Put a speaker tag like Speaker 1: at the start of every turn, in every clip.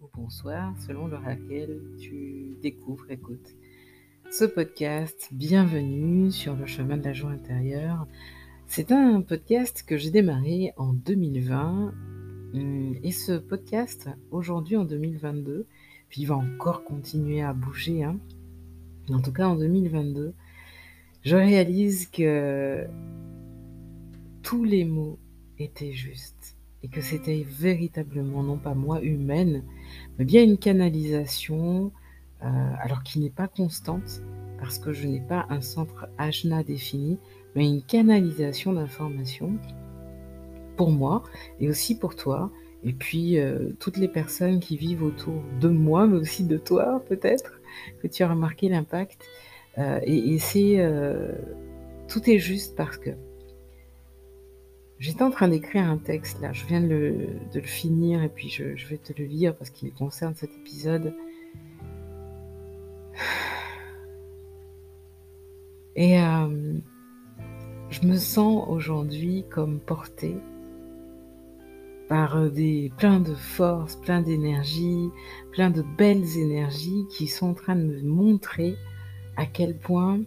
Speaker 1: ou bonsoir selon l'heure à laquelle tu découvres, écoutes ce podcast. Bienvenue sur le chemin de la joie intérieure. C'est un podcast que j'ai démarré en 2020 hum, et ce podcast aujourd'hui en 2022, puis il va encore continuer à bouger, hein. en tout cas en 2022, je réalise que tous les mots étaient justes et que c'était véritablement non pas moi humaine, mais bien une canalisation, euh, alors qui n'est pas constante, parce que je n'ai pas un centre ajna défini, mais une canalisation d'informations pour moi et aussi pour toi, et puis euh, toutes les personnes qui vivent autour de moi, mais aussi de toi peut-être, que tu as remarqué l'impact. Euh, et, et c'est tout est juste parce que J'étais en train d'écrire un texte là, je viens de le, finir et puis je, vais te le lire parce qu'il concerne cet épisode. Et euh, je me sens aujourd'hui comme portée par des plein de force, plein d'énergie, plein de belles énergies qui sont en train de me montrer à quel point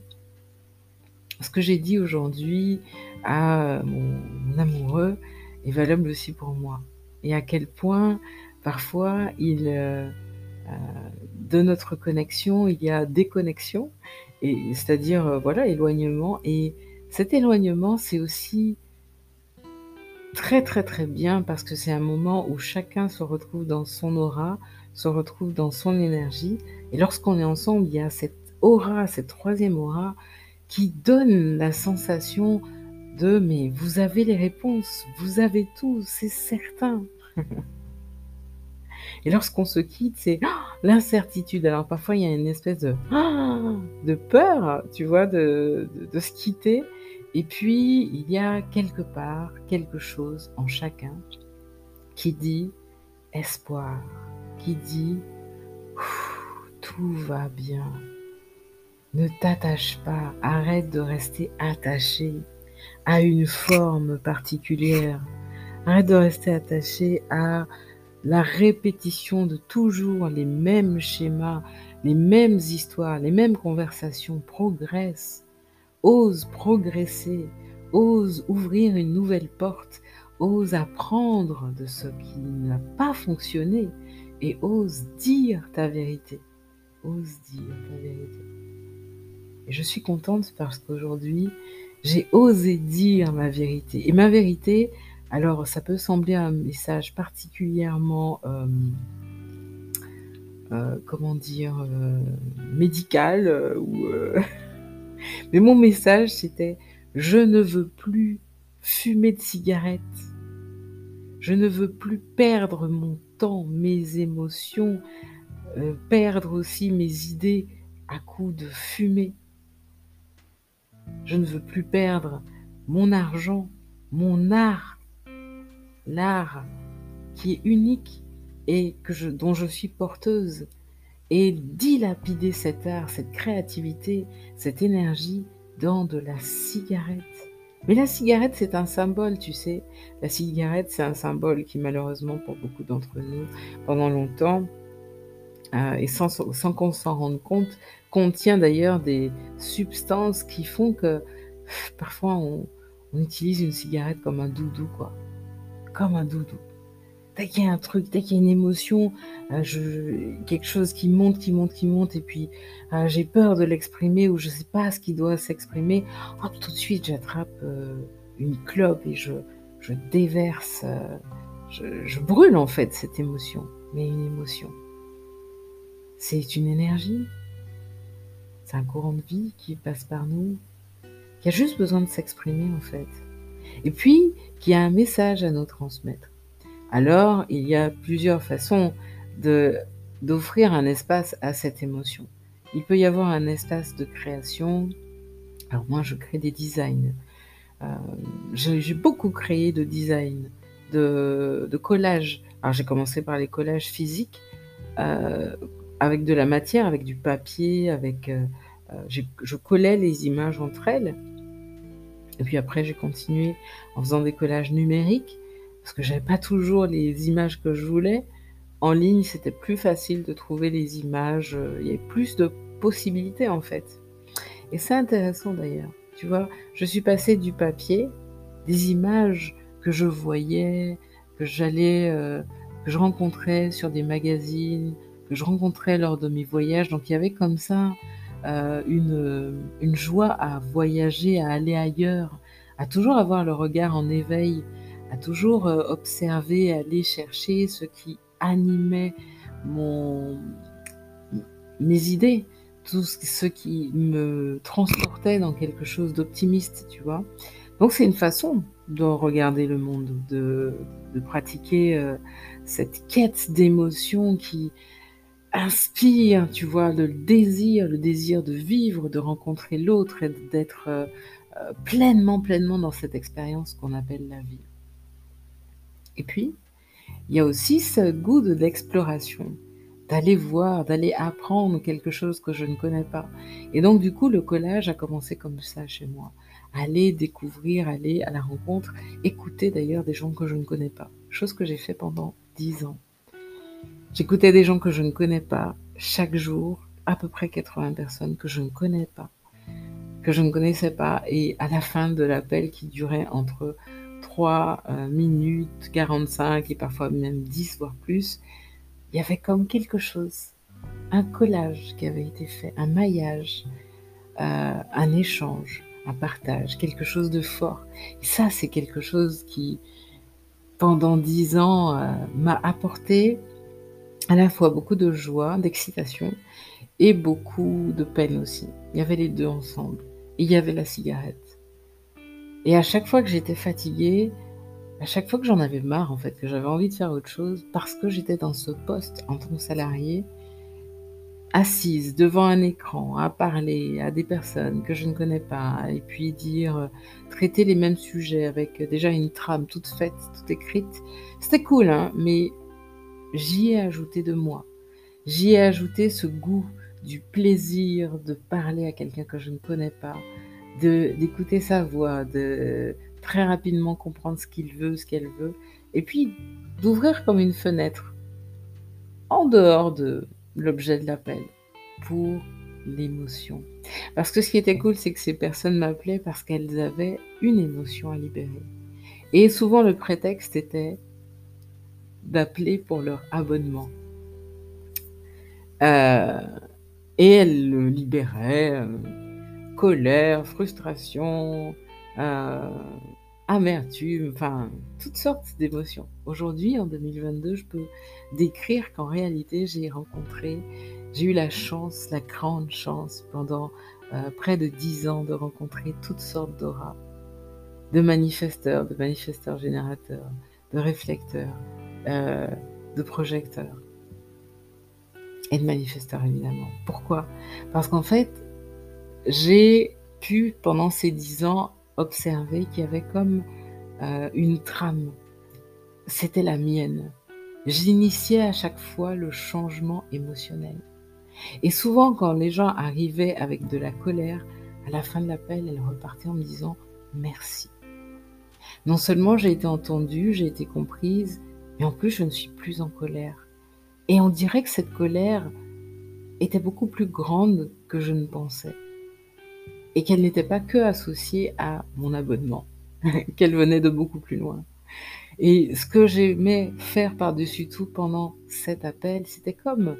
Speaker 1: ce que j'ai dit aujourd'hui à mon, amoureux est valable aussi pour moi. Et à quel point parfois il, euh, euh, de notre connexion, il y a déconnexion, et c'est-à-dire euh, voilà éloignement. Et cet éloignement, c'est aussi très très très bien parce que c'est un moment où chacun se retrouve dans son aura, se retrouve dans son énergie. Et lorsqu'on est ensemble, il y a cette aura, cette troisième aura qui donne la sensation mais vous avez les réponses, vous avez tout, c'est certain. Et lorsqu'on se quitte, c'est oh, l'incertitude. Alors parfois, il y a une espèce de, oh, de peur, tu vois, de, de, se quitter. Et puis, il y a quelque part quelque chose en chacun qui dit espoir, qui dit tout va bien. Ne t'attache pas, arrête de rester attaché à une forme particulière. Arrête de rester attaché à la répétition de toujours les mêmes schémas, les mêmes histoires, les mêmes conversations. Progresse, ose progresser, ose ouvrir une nouvelle porte, ose apprendre de ce qui n'a pas fonctionné et ose dire ta vérité. Ose dire ta vérité. Et je suis contente parce qu'aujourd'hui, j'ai osé dire ma vérité. Et ma vérité, alors ça peut sembler un message particulièrement, euh, euh, comment dire, euh, médical, mais mon message c'était, je ne veux plus fumer de cigarettes. Je ne veux plus perdre mon temps, mes émotions, perdre aussi mes idées à coups de fumée. Je ne veux plus perdre mon argent, mon art, l'art qui est unique et que je, dont je suis porteuse. Et dilapider cet art, cette créativité, cette énergie dans de la cigarette. Mais la cigarette, c'est un symbole, tu sais. La cigarette, c'est un symbole qui, malheureusement, pour beaucoup d'entre nous, pendant longtemps, euh, et sans, sans qu'on s'en rende compte, contient d'ailleurs des substances qui font que parfois on, utilise une cigarette comme un doudou, quoi. Comme un doudou. Dès qu'il y a un truc, dès qu'il y a une émotion, euh, quelque chose qui monte, qui monte, qui monte, et puis euh, j'ai peur de l'exprimer ou je sais pas ce qui doit s'exprimer, tout de suite j'attrape euh, une clope et je, je déverse, je brûle en fait cette émotion. Mais une émotion, c'est une énergie, c'est un courant de vie qui passe par nous, qui a juste besoin de s'exprimer en fait. Et puis, qui a un message à nous transmettre. Alors, il y a plusieurs façons d'offrir un espace à cette émotion. Il peut y avoir un espace de création. Alors moi, je crée des designs. Euh, j'ai beaucoup créé de designs, de, de collages. Alors j'ai commencé par les collages physiques, euh, avec de la matière, avec du papier, avec euh, euh, je collais les images entre elles. Et puis après, j'ai continué en faisant des collages numériques parce que j'avais pas toujours les images que je voulais. en ligne, c'était plus facile de trouver les images, euh, il y avait plus de possibilités en fait. Et c'est intéressant d'ailleurs. Tu vois, je suis passée du papier, des images que je voyais, que j'allais, que je rencontrais sur des magazines, que je rencontrais lors de mes voyages. Donc il y avait comme ça euh, une, une joie à voyager, à aller ailleurs, à toujours avoir le regard en éveil, à toujours euh, observer, aller chercher ce qui animait mon, mes idées, tout ce qui me transportait dans quelque chose d'optimiste, tu vois. Donc c'est une façon de regarder le monde, de, de pratiquer euh, cette quête d'émotion qui inspire, tu vois, le désir, le désir de vivre, de rencontrer l'autre et d'être euh, euh, pleinement, pleinement dans cette expérience qu'on appelle la vie. Et puis, il y a aussi ce goût de l'exploration d'aller voir, d'aller apprendre quelque chose que je ne connais pas. Et donc, du coup, le collage a commencé comme ça chez moi. Aller découvrir, aller à la rencontre, écouter d'ailleurs des gens que je ne connais pas. Chose que j'ai fait pendant dix ans. J'écoutais des gens que je ne connais pas chaque jour, à peu près 80 personnes que je ne connais pas, que je ne connaissais pas. Et à la fin de l'appel qui durait entre 3 euh, minutes, 45 et parfois même 10 voire plus, il y avait comme quelque chose, un collage qui avait été fait, un maillage, euh, un échange, un partage, quelque chose de fort. Et ça, c'est quelque chose qui, pendant dix ans, euh, m'a apporté à la fois beaucoup de joie, d'excitation et beaucoup de peine aussi. Il y avait les deux ensemble. Il y avait la cigarette. Et à chaque fois que j'étais fatiguée, à chaque fois que j'en avais marre, en fait, que j'avais envie de faire autre chose, parce que j'étais dans ce poste en tant que salarié, assise devant un écran, à parler à des personnes que je ne connais pas, et puis dire, traiter les mêmes sujets avec déjà une trame toute faite, toute écrite, c'était cool, hein, mais j'y ai ajouté de moi. J'y ai ajouté ce goût du plaisir de parler à quelqu'un que je ne connais pas, de d'écouter sa voix, de très rapidement comprendre ce qu'il veut, ce qu'elle veut, et puis d'ouvrir comme une fenêtre en dehors de l'objet de l'appel pour l'émotion. Parce que ce qui était cool, c'est que ces personnes m'appelaient parce qu'elles avaient une émotion à libérer. Et souvent le prétexte était d'appeler pour leur abonnement. Euh, et elles le libéraient, euh, colère, frustration, euh, amertume, enfin, toutes sortes d'émotions. Aujourd'hui, en 2022, je peux décrire qu'en réalité, j'ai rencontré, j'ai eu la chance, la grande chance, pendant près de dix ans, de rencontrer toutes sortes d'auras, de manifesteurs, de manifesteurs générateurs, de réflecteurs, euh, de projecteurs et de manifesteurs évidemment. Pourquoi? Parce qu'en fait, j'ai pu pendant ces dix ans observé qu'il y avait comme euh, une trame. C'était la mienne. J'initiais à chaque fois le changement émotionnel. Et souvent, quand les gens arrivaient avec de la colère, à la fin de l'appel, elles repartaient en me disant merci. Non seulement j'ai été entendue, j'ai été comprise, mais en plus je ne suis plus en colère. Et on dirait que cette colère était beaucoup plus grande que je ne pensais et qu'elle n'était pas que associée à mon abonnement, qu'elle venait de beaucoup plus loin. Et ce que j'aimais faire par-dessus tout pendant cet appel, c'était comme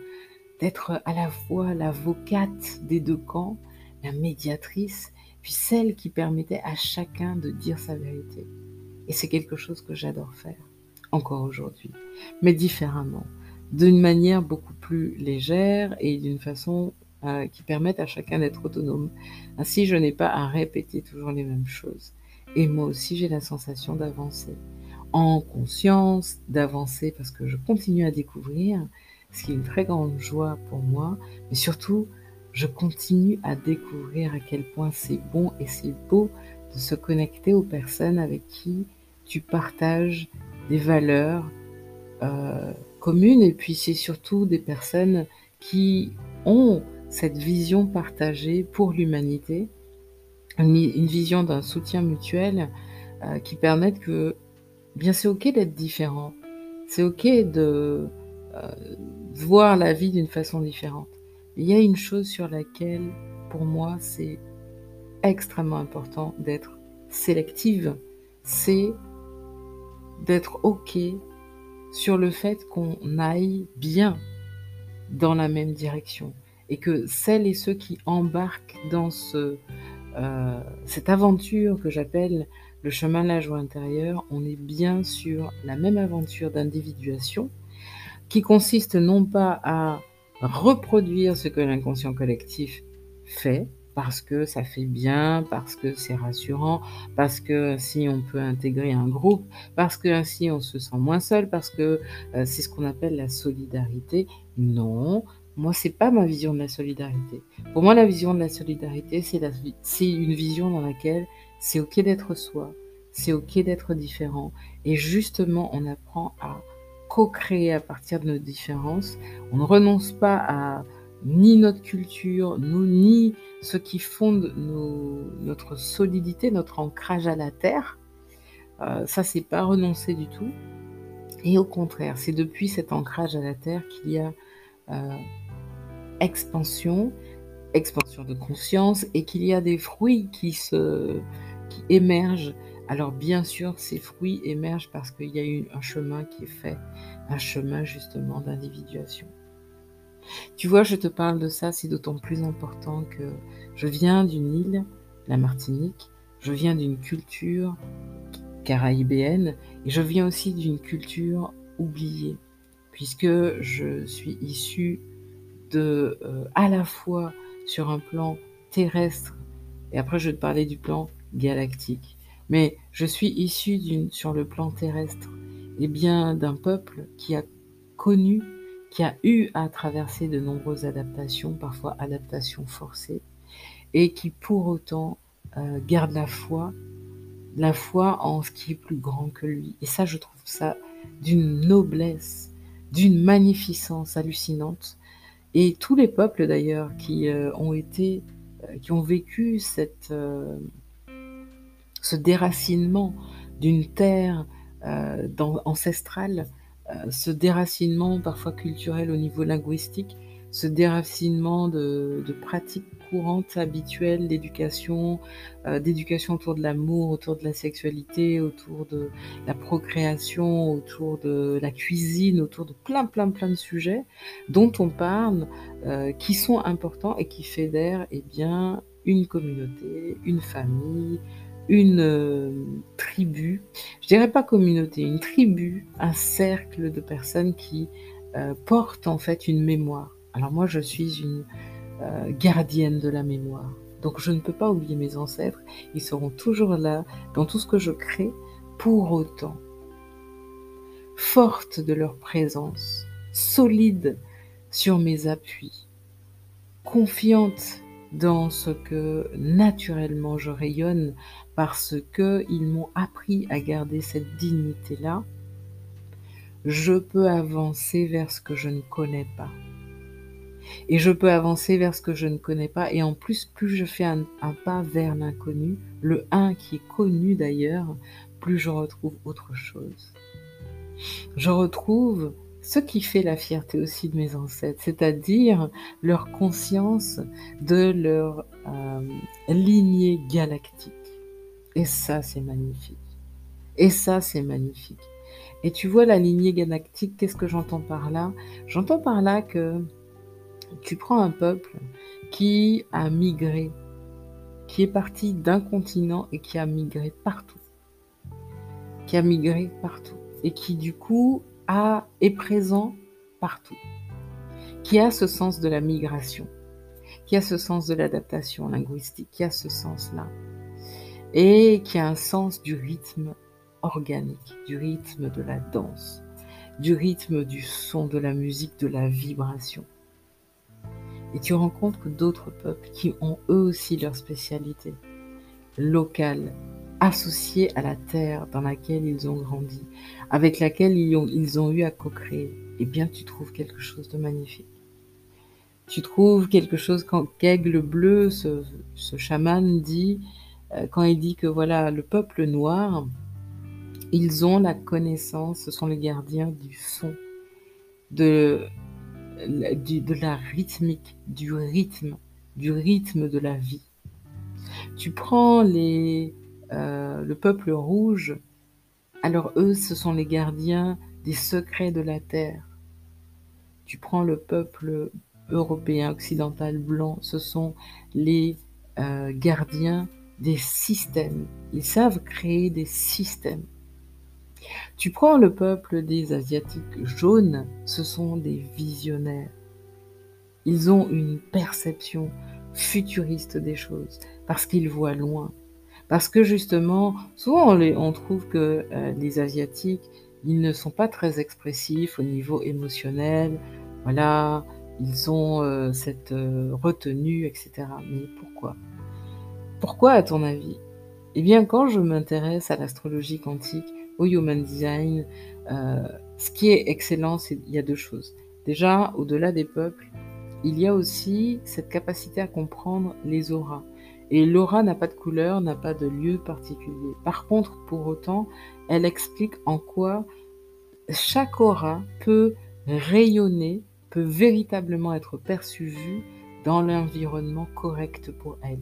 Speaker 1: d'être à la fois l'avocate des deux camps, la médiatrice, puis celle qui permettait à chacun de dire sa vérité. Et c'est quelque chose que j'adore faire, encore aujourd'hui, mais différemment, d'une manière beaucoup plus légère et d'une façon euh, qui permettent à chacun d'être autonome. Ainsi, je n'ai pas à répéter toujours les mêmes choses. Et moi aussi, j'ai la sensation d'avancer. En conscience, d'avancer parce que je continue à découvrir, ce qui est une très grande joie pour moi, mais surtout, je continue à découvrir à quel point c'est bon et c'est beau de se connecter aux personnes avec qui tu partages des valeurs euh, communes. Et puis c'est surtout des personnes qui ont cette vision partagée pour l'humanité, une, vision d'un soutien mutuel euh, qui permette que, bien c'est ok d'être différent, c'est ok de voir la vie d'une façon différente. Il y a une chose sur laquelle, pour moi, c'est extrêmement important d'être sélective, c'est d'être OK sur le fait qu'on aille bien dans la même direction et que celles et ceux qui embarquent dans euh, cette aventure que j'appelle le chemin de la joie intérieure, on est bien sur la même aventure d'individuation qui consiste non pas à reproduire ce que l'inconscient collectif fait, parce que ça fait bien, parce que c'est rassurant, parce que ainsi on peut intégrer un groupe, parce que ainsi on se sent moins seul, parce que euh, c'est ce qu'on appelle la solidarité. Non, moi c'est pas ma vision de la solidarité. Pour moi la vision de la solidarité c'est une vision dans laquelle c'est ok d'être soi, c'est ok d'être différent et justement on apprend à co-créer à partir de nos différences. On ne renonce pas à ni notre culture, nous, ni ce qui fonde notre solidité, notre ancrage à la terre. Euh, ça, c'est pas renoncer du tout. Et au contraire, c'est depuis cet ancrage à la terre qu'il y a euh, expansion, expansion de conscience, et qu'il y a des fruits qui qui émergent. Alors bien sûr, ces fruits émergent parce qu'il y a eu un chemin qui est fait, un chemin justement d'individuation. Tu vois, je te parle de ça, c'est d'autant plus important que je viens d'une île, la Martinique, je viens d'une culture caraïbéenne et je viens aussi d'une culture oubliée, puisque je suis issue de, euh, à la fois sur un plan terrestre, et après je vais te parler du plan galactique, mais je suis issue sur le plan terrestre, et bien d'un peuple qui a connu qui a eu à traverser de nombreuses adaptations, parfois adaptations forcées, et qui pour autant euh, garde la foi, la foi en ce qui est plus grand que lui. Et ça, je trouve ça d'une noblesse, d'une magnificence hallucinante. Et tous les peuples d'ailleurs qui euh, ont été, euh, qui ont vécu cette, ce déracinement d'une terre ancestrale, euh, ce déracinement parfois culturel au niveau linguistique, ce déracinement de, pratiques courantes, habituelles d'éducation, euh, d'éducation autour de l'amour, autour de la sexualité, autour de la procréation, autour de la cuisine, autour de plein, plein, plein de sujets dont on parle, euh, qui sont importants et qui fédèrent eh bien, une communauté, une famille, une euh, tribu, je dirais pas communauté, une tribu, un cercle de personnes qui euh, portent en fait une mémoire. Alors moi, je suis une euh, gardienne de la mémoire. Donc je ne peux pas oublier mes ancêtres. Ils seront toujours là dans tout ce que je crée. Pour autant, forte de leur présence, solide sur mes appuis, confiante dans ce que naturellement je rayonne parce qu'ils m'ont appris à garder cette dignité-là, je peux avancer vers ce que je ne connais pas. Et je peux avancer vers ce que je ne connais pas. Et en plus, plus je fais un, pas vers l'inconnu, le 1 qui est connu d'ailleurs, plus je retrouve autre chose. Je retrouve ce qui fait la fierté aussi de mes ancêtres, c'est-à-dire leur conscience de leur euh, lignée galactique. Et ça, c'est magnifique. Et ça, c'est magnifique. Et tu vois la lignée galactique, qu'est-ce que j'entends par là? J'entends par là que tu prends un peuple qui a migré, qui est parti d'un continent et qui a migré partout. Qui a migré partout. Et qui du coup est présent partout, qui a ce sens de la migration, qui a ce sens de l'adaptation linguistique, qui a ce sens-là, et qui a un sens du rythme organique, du rythme de la danse, du rythme du son, de la musique, de la vibration. Et tu rencontres d'autres peuples qui ont eux aussi leur spécialité locale, associés à la terre dans laquelle ils ont grandi, avec laquelle ils ont, ils ont eu à co-créer, eh bien tu trouves quelque chose de magnifique. Tu trouves quelque chose quand Kaigle Bleu, ce, ce chaman, dit, euh, quand il dit que voilà, le peuple noir, ils ont la connaissance, ce sont les gardiens du son. de, de la rythmique, du rythme, du rythme de la vie. Tu prends les, euh, le peuple rouge, alors eux, ce sont les gardiens des secrets de la terre. Tu prends le peuple européen, occidental, blanc, ce sont les euh, gardiens des systèmes. Ils savent créer des systèmes. Tu prends le peuple des Asiatiques jaunes, ce sont des visionnaires. Ils ont une perception futuriste des choses parce qu'ils voient loin. Parce que justement, souvent on, trouve que euh, les Asiatiques, ils ne sont pas très expressifs au niveau émotionnel. Voilà, ils ont euh, cette euh, retenue, etc. Mais pourquoi? Pourquoi, à ton avis? Eh bien, quand je m'intéresse à l'astrologie quantique, au human design, ce qui est excellent, c'est il y a deux choses. Déjà, au-delà des peuples, il y a aussi cette capacité à comprendre les auras. Et l'aura n'a pas de couleur, n'a pas de lieu particulier. Par contre, pour autant, elle explique en quoi chaque aura peut rayonner peut véritablement être perçue vue dans l'environnement correct pour elle.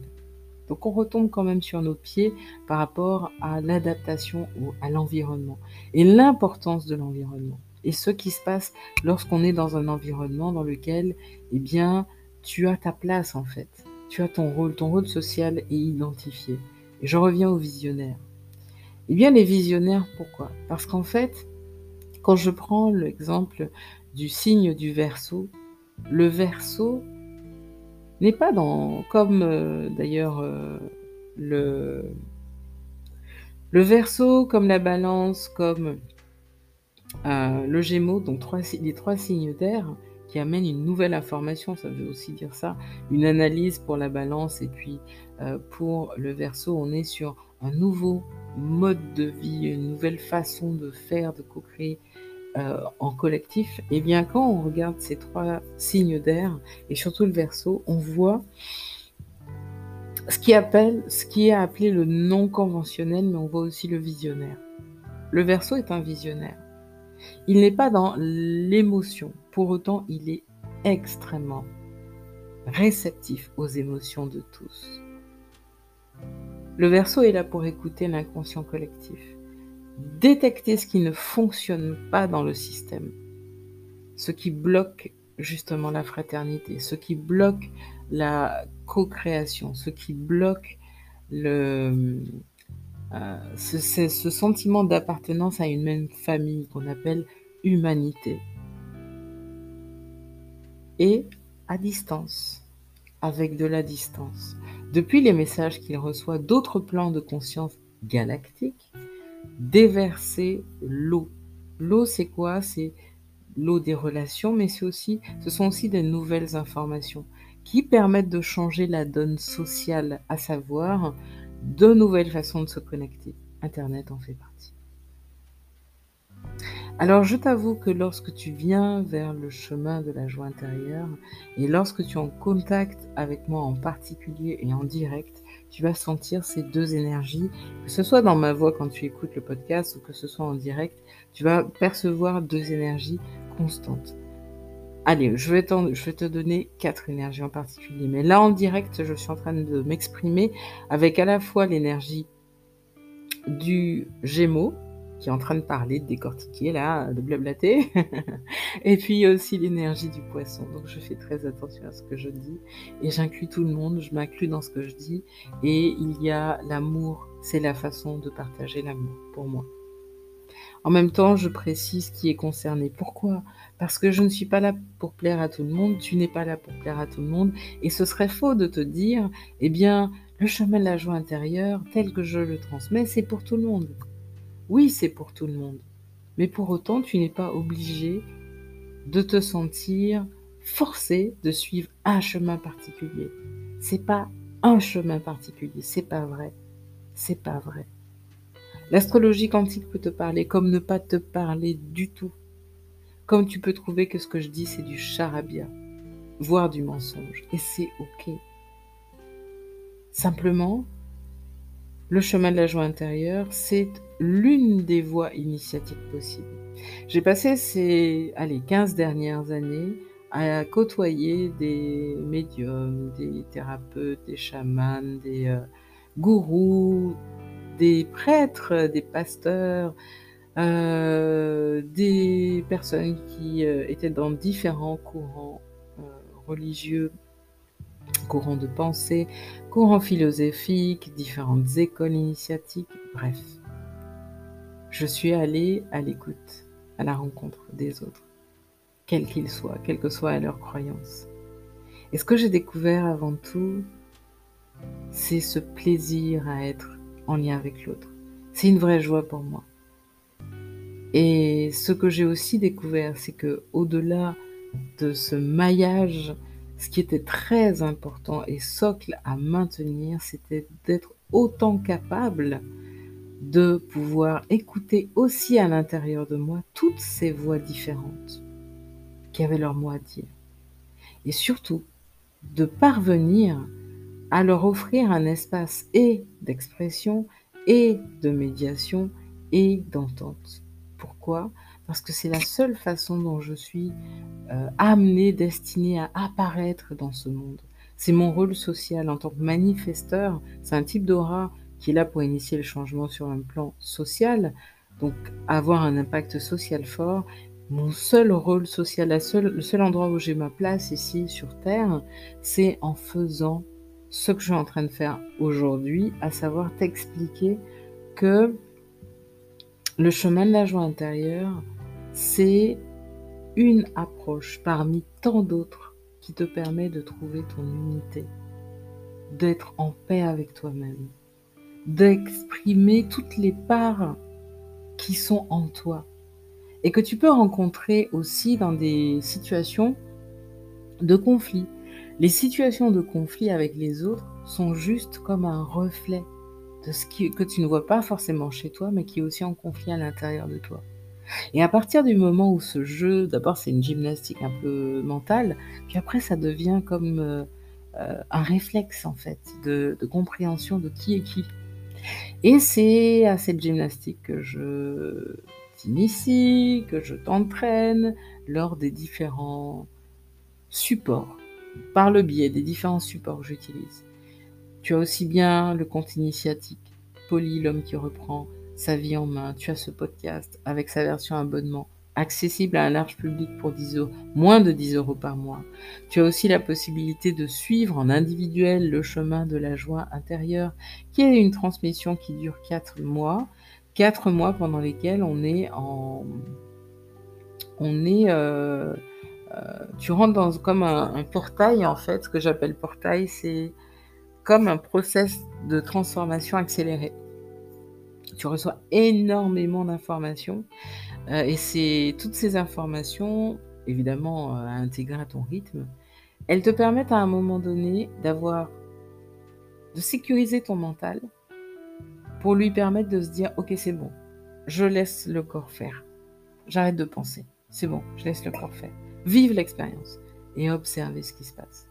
Speaker 1: Donc on retombe quand même sur nos pieds par rapport à l'adaptation ou à l'environnement et l'importance de l'environnement et ce qui se passe lorsqu'on est dans un environnement dans lequel eh bien tu as ta place en fait. Tu as ton rôle, ton rôle social est identifié. Et je reviens aux visionnaires. Eh bien les visionnaires pourquoi? Parce qu'en fait quand je prends l'exemple du signe du verso, le verso n'est pas dans, comme euh, d'ailleurs euh, le, le verso, comme la balance, comme euh, le gémeaux, donc les trois signes d'air qui amènent une nouvelle information, ça veut aussi dire ça, une analyse pour la balance et puis pour le verso, on est sur un nouveau mode de vie, une nouvelle façon de faire, de co-créer euh, en collectif, et eh bien quand on regarde ces trois signes d'air, et surtout le verso, on voit ce qui, appelle, ce qui est appelé le non conventionnel, mais on voit aussi le visionnaire. Le verso est un visionnaire. Il n'est pas dans l'émotion, pour autant il est extrêmement réceptif aux émotions de tous. Le verso est là pour écouter l'inconscient collectif détecter ce qui ne fonctionne pas dans le système, ce qui bloque justement la fraternité, ce qui bloque la co-création, ce qui bloque euh, ce sentiment d'appartenance à une même famille qu'on appelle humanité. Et à distance, avec de la distance. Depuis les messages qu'il reçoit d'autres plans de conscience galactiques, déverser l'eau. L'eau, c'est quoi? C'est l'eau des relations, mais c'est aussi, ce sont aussi des nouvelles informations qui permettent de changer la donne sociale, à savoir de nouvelles façons de se connecter. Internet en fait partie. Alors je t'avoue que lorsque tu viens vers le chemin de la joie intérieure et lorsque tu es en contact avec moi en particulier et en direct, tu vas sentir ces deux énergies, que ce soit dans ma voix quand tu écoutes le podcast ou que ce soit en direct, tu vas percevoir deux énergies constantes. Allez, je vais, te donner quatre énergies en particulier. Mais là, en direct, je suis en train de m'exprimer avec à la fois l'énergie du Gémeaux, qui est en train de parler, de décortiquer là, de blablater. et puis aussi l'énergie du poisson. Donc je fais très attention à ce que je dis et j'inclus tout le monde, je m'inclus dans ce que je dis. Et il y a l'amour, c'est la façon de partager l'amour pour moi. En même temps, je précise qui est concerné. Pourquoi? Parce que je ne suis pas là pour plaire à tout le monde, tu n'es pas là pour plaire à tout le monde, et ce serait faux de te dire, eh bien, le chemin de la joie intérieure, tel que je le transmets, c'est pour tout le monde. Oui, c'est pour tout le monde. Mais pour autant, tu n'es pas obligé de te sentir forcé de suivre un chemin particulier. C'est pas un chemin particulier, c'est pas vrai. C'est pas vrai. L'astrologie quantique peut te parler comme ne pas te parler du tout. Comme tu peux trouver que ce que je dis c'est du charabia, voire du mensonge. Et c'est ok. Simplement, le chemin de la joie intérieure, c'est l'une des voies initiatiques possibles. J'ai passé ces allez, 15 dernières années à côtoyer des médiums, des thérapeutes, des chamans, des euh, gourous, des prêtres, des pasteurs, euh, des personnes qui euh, étaient dans différents courants religieux, courants de pensée, courants philosophiques, différentes écoles initiatiques, bref. Je suis allée à l'écoute, à la rencontre des autres quels qu'ils soient, quelle que soit leur croyance. Et ce que j'ai découvert avant tout, c'est ce plaisir à être en lien avec l'autre. C'est une vraie joie pour moi. Et ce que j'ai aussi découvert, c'est que au-delà de ce maillage, ce qui était très important et socle à maintenir, c'était d'être autant capable de pouvoir écouter aussi à l'intérieur de moi toutes ces voix différentes qui avaient leur mot à dire. Et surtout, de parvenir à leur offrir un espace et d'expression et de médiation et d'entente. Pourquoi? Parce que c'est la seule façon dont je suis euh, amenée, destinée à apparaître dans ce monde. C'est mon rôle social en tant que manifesteur. C'est un type d'aura qui est là pour initier le changement sur un plan social, donc avoir un impact social fort, mon seul rôle social, le seul endroit où j'ai ma place ici sur Terre, c'est en faisant ce que je suis en train de faire aujourd'hui, à savoir t'expliquer que le chemin de la joie intérieure, c'est une approche parmi tant d'autres qui te permet de trouver ton unité, d'être en paix avec toi-même, d'exprimer toutes les parts qui sont en toi et que tu peux rencontrer aussi dans des situations de conflit. Les situations de conflit avec les autres sont juste comme un reflet de ce que tu ne vois pas forcément chez toi, mais qui est aussi en conflit à l'intérieur de toi. Et à partir du moment où ce jeu, d'abord c'est une gymnastique un peu mentale, puis après ça devient comme euh, euh, un réflexe en fait de compréhension de qui est qui. Et c'est à cette gymnastique que je t'initie, que je t'entraîne lors des différents supports, par le biais des différents supports que j'utilise. Tu as aussi bien le compte initiatique, Poly, l'homme qui reprend sa vie en main. Tu as ce podcast avec sa version abonnement accessible à un large public pour 10 euros, moins de 10 euros par mois. Tu as aussi la possibilité de suivre en individuel le chemin de la joie intérieure, qui est une transmission qui dure 4 mois quatre mois pendant lesquels on est en. On est. Euh, euh, tu rentres dans comme un, portail, en fait. Ce que j'appelle portail, c'est comme un process de transformation accéléré. Tu reçois énormément d'informations. Euh, et c'est toutes ces informations, évidemment, à intégrer à ton rythme, elles te permettent à un moment donné d'avoir. de sécuriser ton mental pour lui permettre de se dire, ok, c'est bon, je laisse le corps faire. J'arrête de penser. C'est bon, je laisse le corps faire. Vive l'expérience et observer ce qui se passe.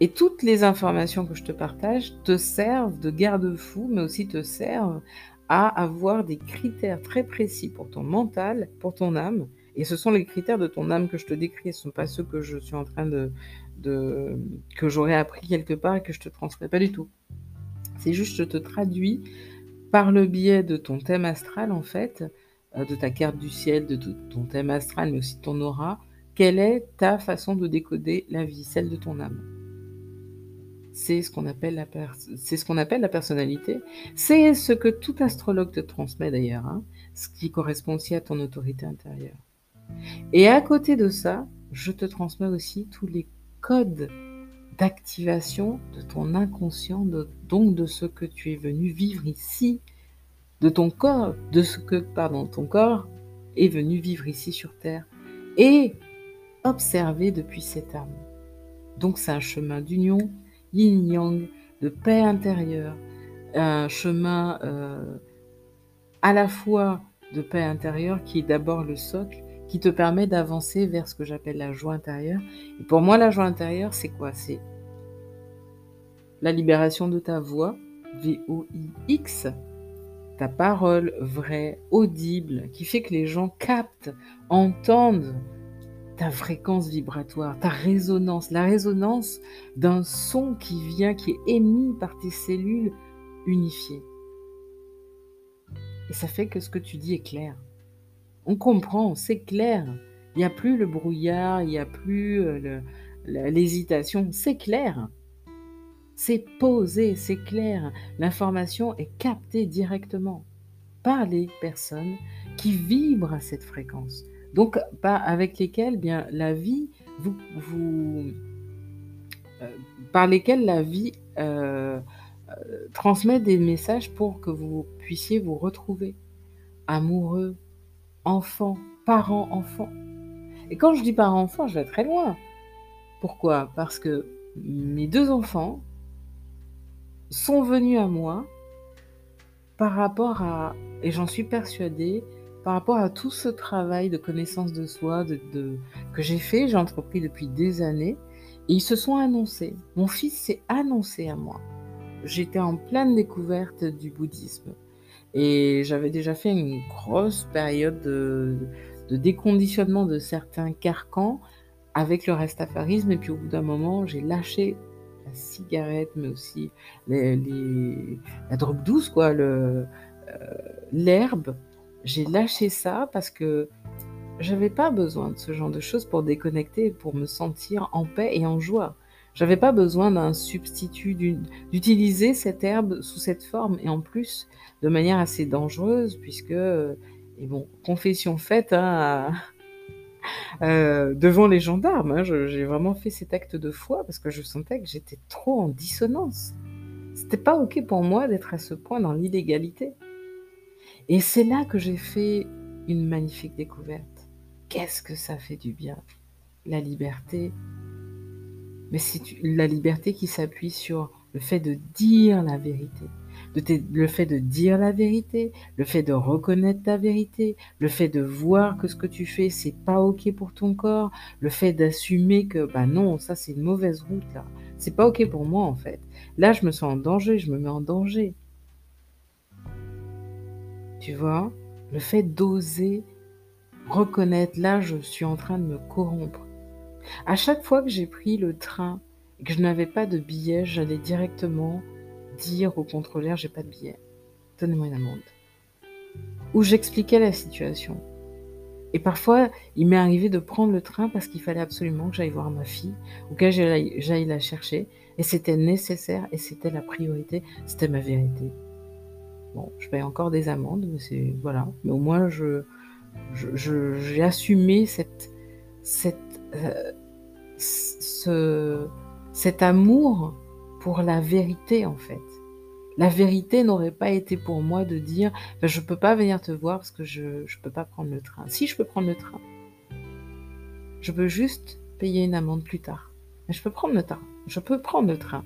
Speaker 1: Et toutes les informations que je te partage te servent de garde-fou, mais aussi te servent à avoir des critères très précis pour ton mental, pour ton âme. Et ce sont les critères de ton âme que je te décris, ce ne sont pas ceux que je suis en train de, que j'aurais appris quelque part et que je te transmets. Pas du tout. C'est juste je te traduis par le biais de ton thème astral, en fait, euh, de ta carte du ciel, de ton thème astral, mais aussi de ton aura, quelle est ta façon de décoder la vie, celle de ton âme? C'est ce qu'on appelle la c'est ce qu'on appelle la personnalité. C'est ce que tout astrologue te transmet d'ailleurs, hein, ce qui correspond aussi à ton autorité intérieure. Et à côté de ça, je te transmets aussi tous les codes d'activation de ton inconscient, donc de ce que tu es venu vivre ici, de ton corps, de ce que, pardon, ton corps est venu vivre ici sur Terre et observer depuis cette âme. Donc c'est un chemin d'union, yin-yang, de paix intérieure, un chemin euh, à la fois de paix intérieure qui est d'abord le socle, qui te permet d'avancer vers ce que j'appelle la joie intérieure. Et pour moi, la joie intérieure, c'est quoi? C'est la libération de ta voix, V-O-I-X, ta parole vraie, audible, qui fait que les gens captent, entendent ta fréquence vibratoire, ta résonance, la résonance d'un son qui vient, qui est émis par tes cellules unifiées. Et ça fait que ce que tu dis est clair. On comprend, c'est clair. Il n'y a plus le brouillard, il n'y a plus euh, l'hésitation, c'est clair. C'est posé, c'est clair. L'information est captée directement par les personnes qui vibrent à cette fréquence. Donc, avec lesquelles bien, la vie vous, euh, par lesquelles la vie euh, euh, transmet des messages pour que vous puissiez vous retrouver amoureux, enfant, parents, enfants. Et quand je dis parents-enfants, je vais très loin. Pourquoi? Parce que mes deux enfants sont venus à moi par rapport à, et j'en suis persuadée, par rapport à tout ce travail de connaissance de soi que j'ai fait, j'ai entrepris depuis des années, et ils se sont annoncés. Mon fils s'est annoncé à moi. J'étais en pleine découverte du bouddhisme. Et j'avais déjà fait une grosse période de, déconditionnement de certains carcans avec le restafarisme. Et puis au bout d'un moment, j'ai lâché la cigarette, mais aussi les, la drogue douce, quoi, euh, l'herbe. J'ai lâché ça parce que j'avais pas besoin de ce genre de choses pour déconnecter, pour me sentir en paix et en joie. J'avais pas besoin d'un substitut, d'utiliser cette herbe sous cette forme et en plus de manière assez dangereuse puisque, et bon, confession faite hein, euh, devant les gendarmes, hein, j'ai vraiment fait cet acte de foi parce que je sentais que j'étais trop en dissonance. C'était pas ok pour moi d'être à ce point dans l'illégalité. Et c'est là que j'ai fait une magnifique découverte. Qu'est-ce que ça fait du bien La liberté. Mais c'est la liberté qui s'appuie sur le fait de dire la vérité. le fait de dire la vérité, le fait de reconnaître ta vérité, le fait de voir que ce que tu fais, c'est pas ok pour ton corps, le fait d'assumer que, bah non, ça c'est une mauvaise route là. C'est pas ok pour moi en fait. Là, je me sens en danger, je me mets en danger. Tu vois, le fait d'oser reconnaître, là, je suis en train de me corrompre. À chaque fois que j'ai pris le train et que je n'avais pas de billet, j'allais directement dire au contrôleur, j'ai pas de billet. Donnez-moi une amende. Ou j'expliquais la situation. Et parfois, il m'est arrivé de prendre le train parce qu'il fallait absolument que j'aille voir ma fille ou que j'aille la chercher. Et c'était nécessaire et c'était la priorité, c'était ma vérité. Je paye encore des amendes, mais c'est voilà. Mais au moins, je j'ai assumé cette cette euh, ce, cet amour pour la vérité en fait. La vérité n'aurait pas été pour moi de dire ben, je peux pas venir te voir parce que je ne peux pas prendre le train. Si je peux prendre le train, je peux juste payer une amende plus tard. Mais je peux prendre le train. Je peux prendre le train.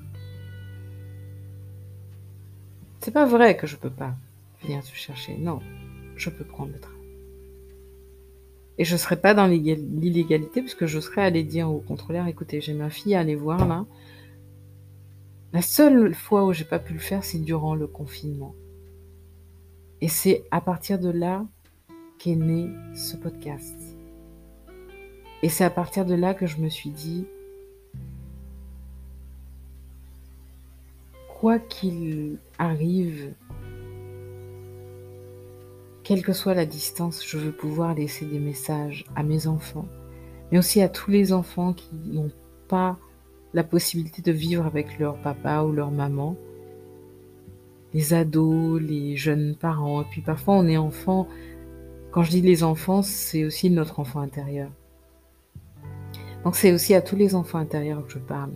Speaker 1: C'est pas vrai que je peux pas venir te chercher. Non, je peux prendre le train. Et je serais pas dans l'illégalité puisque je serais allé dire au contrôleur, écoutez, j'ai ma fille à aller voir là. La seule fois où j'ai pas pu le faire, c'est durant le confinement. Et c'est à partir de là qu'est né ce podcast. Et c'est à partir de là que je me suis dit, quoi qu'il arrive, quelle que soit la distance, je veux pouvoir laisser des messages à mes enfants, mais aussi à tous les enfants qui n'ont pas la possibilité de vivre avec leur papa ou leur maman, les ados, les jeunes parents, et puis parfois on est enfant, quand je dis les enfants, c'est aussi notre enfant intérieur. Donc c'est aussi à tous les enfants intérieurs que je parle.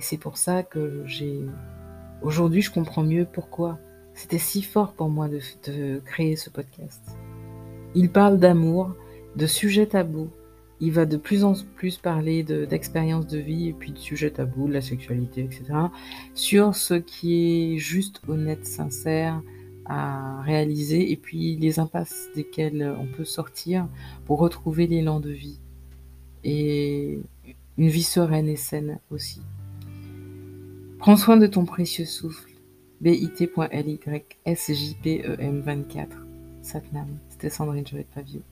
Speaker 1: Et c'est pour ça que j'ai... Aujourd'hui, je comprends mieux pourquoi c'était si fort pour moi de, créer ce podcast. Il parle d'amour, de sujets tabous. Il va de plus en plus parler d'expériences de, vie et puis de sujets tabous, de la sexualité, etc. Sur ce qui est juste, honnête, sincère à réaliser et puis les impasses desquelles on peut sortir pour retrouver l'élan de vie et une vie sereine et saine aussi. Prends soin de ton précieux souffle. bit.ly-sjpem24. Satnam, c'était Sandrine Joël Pavio.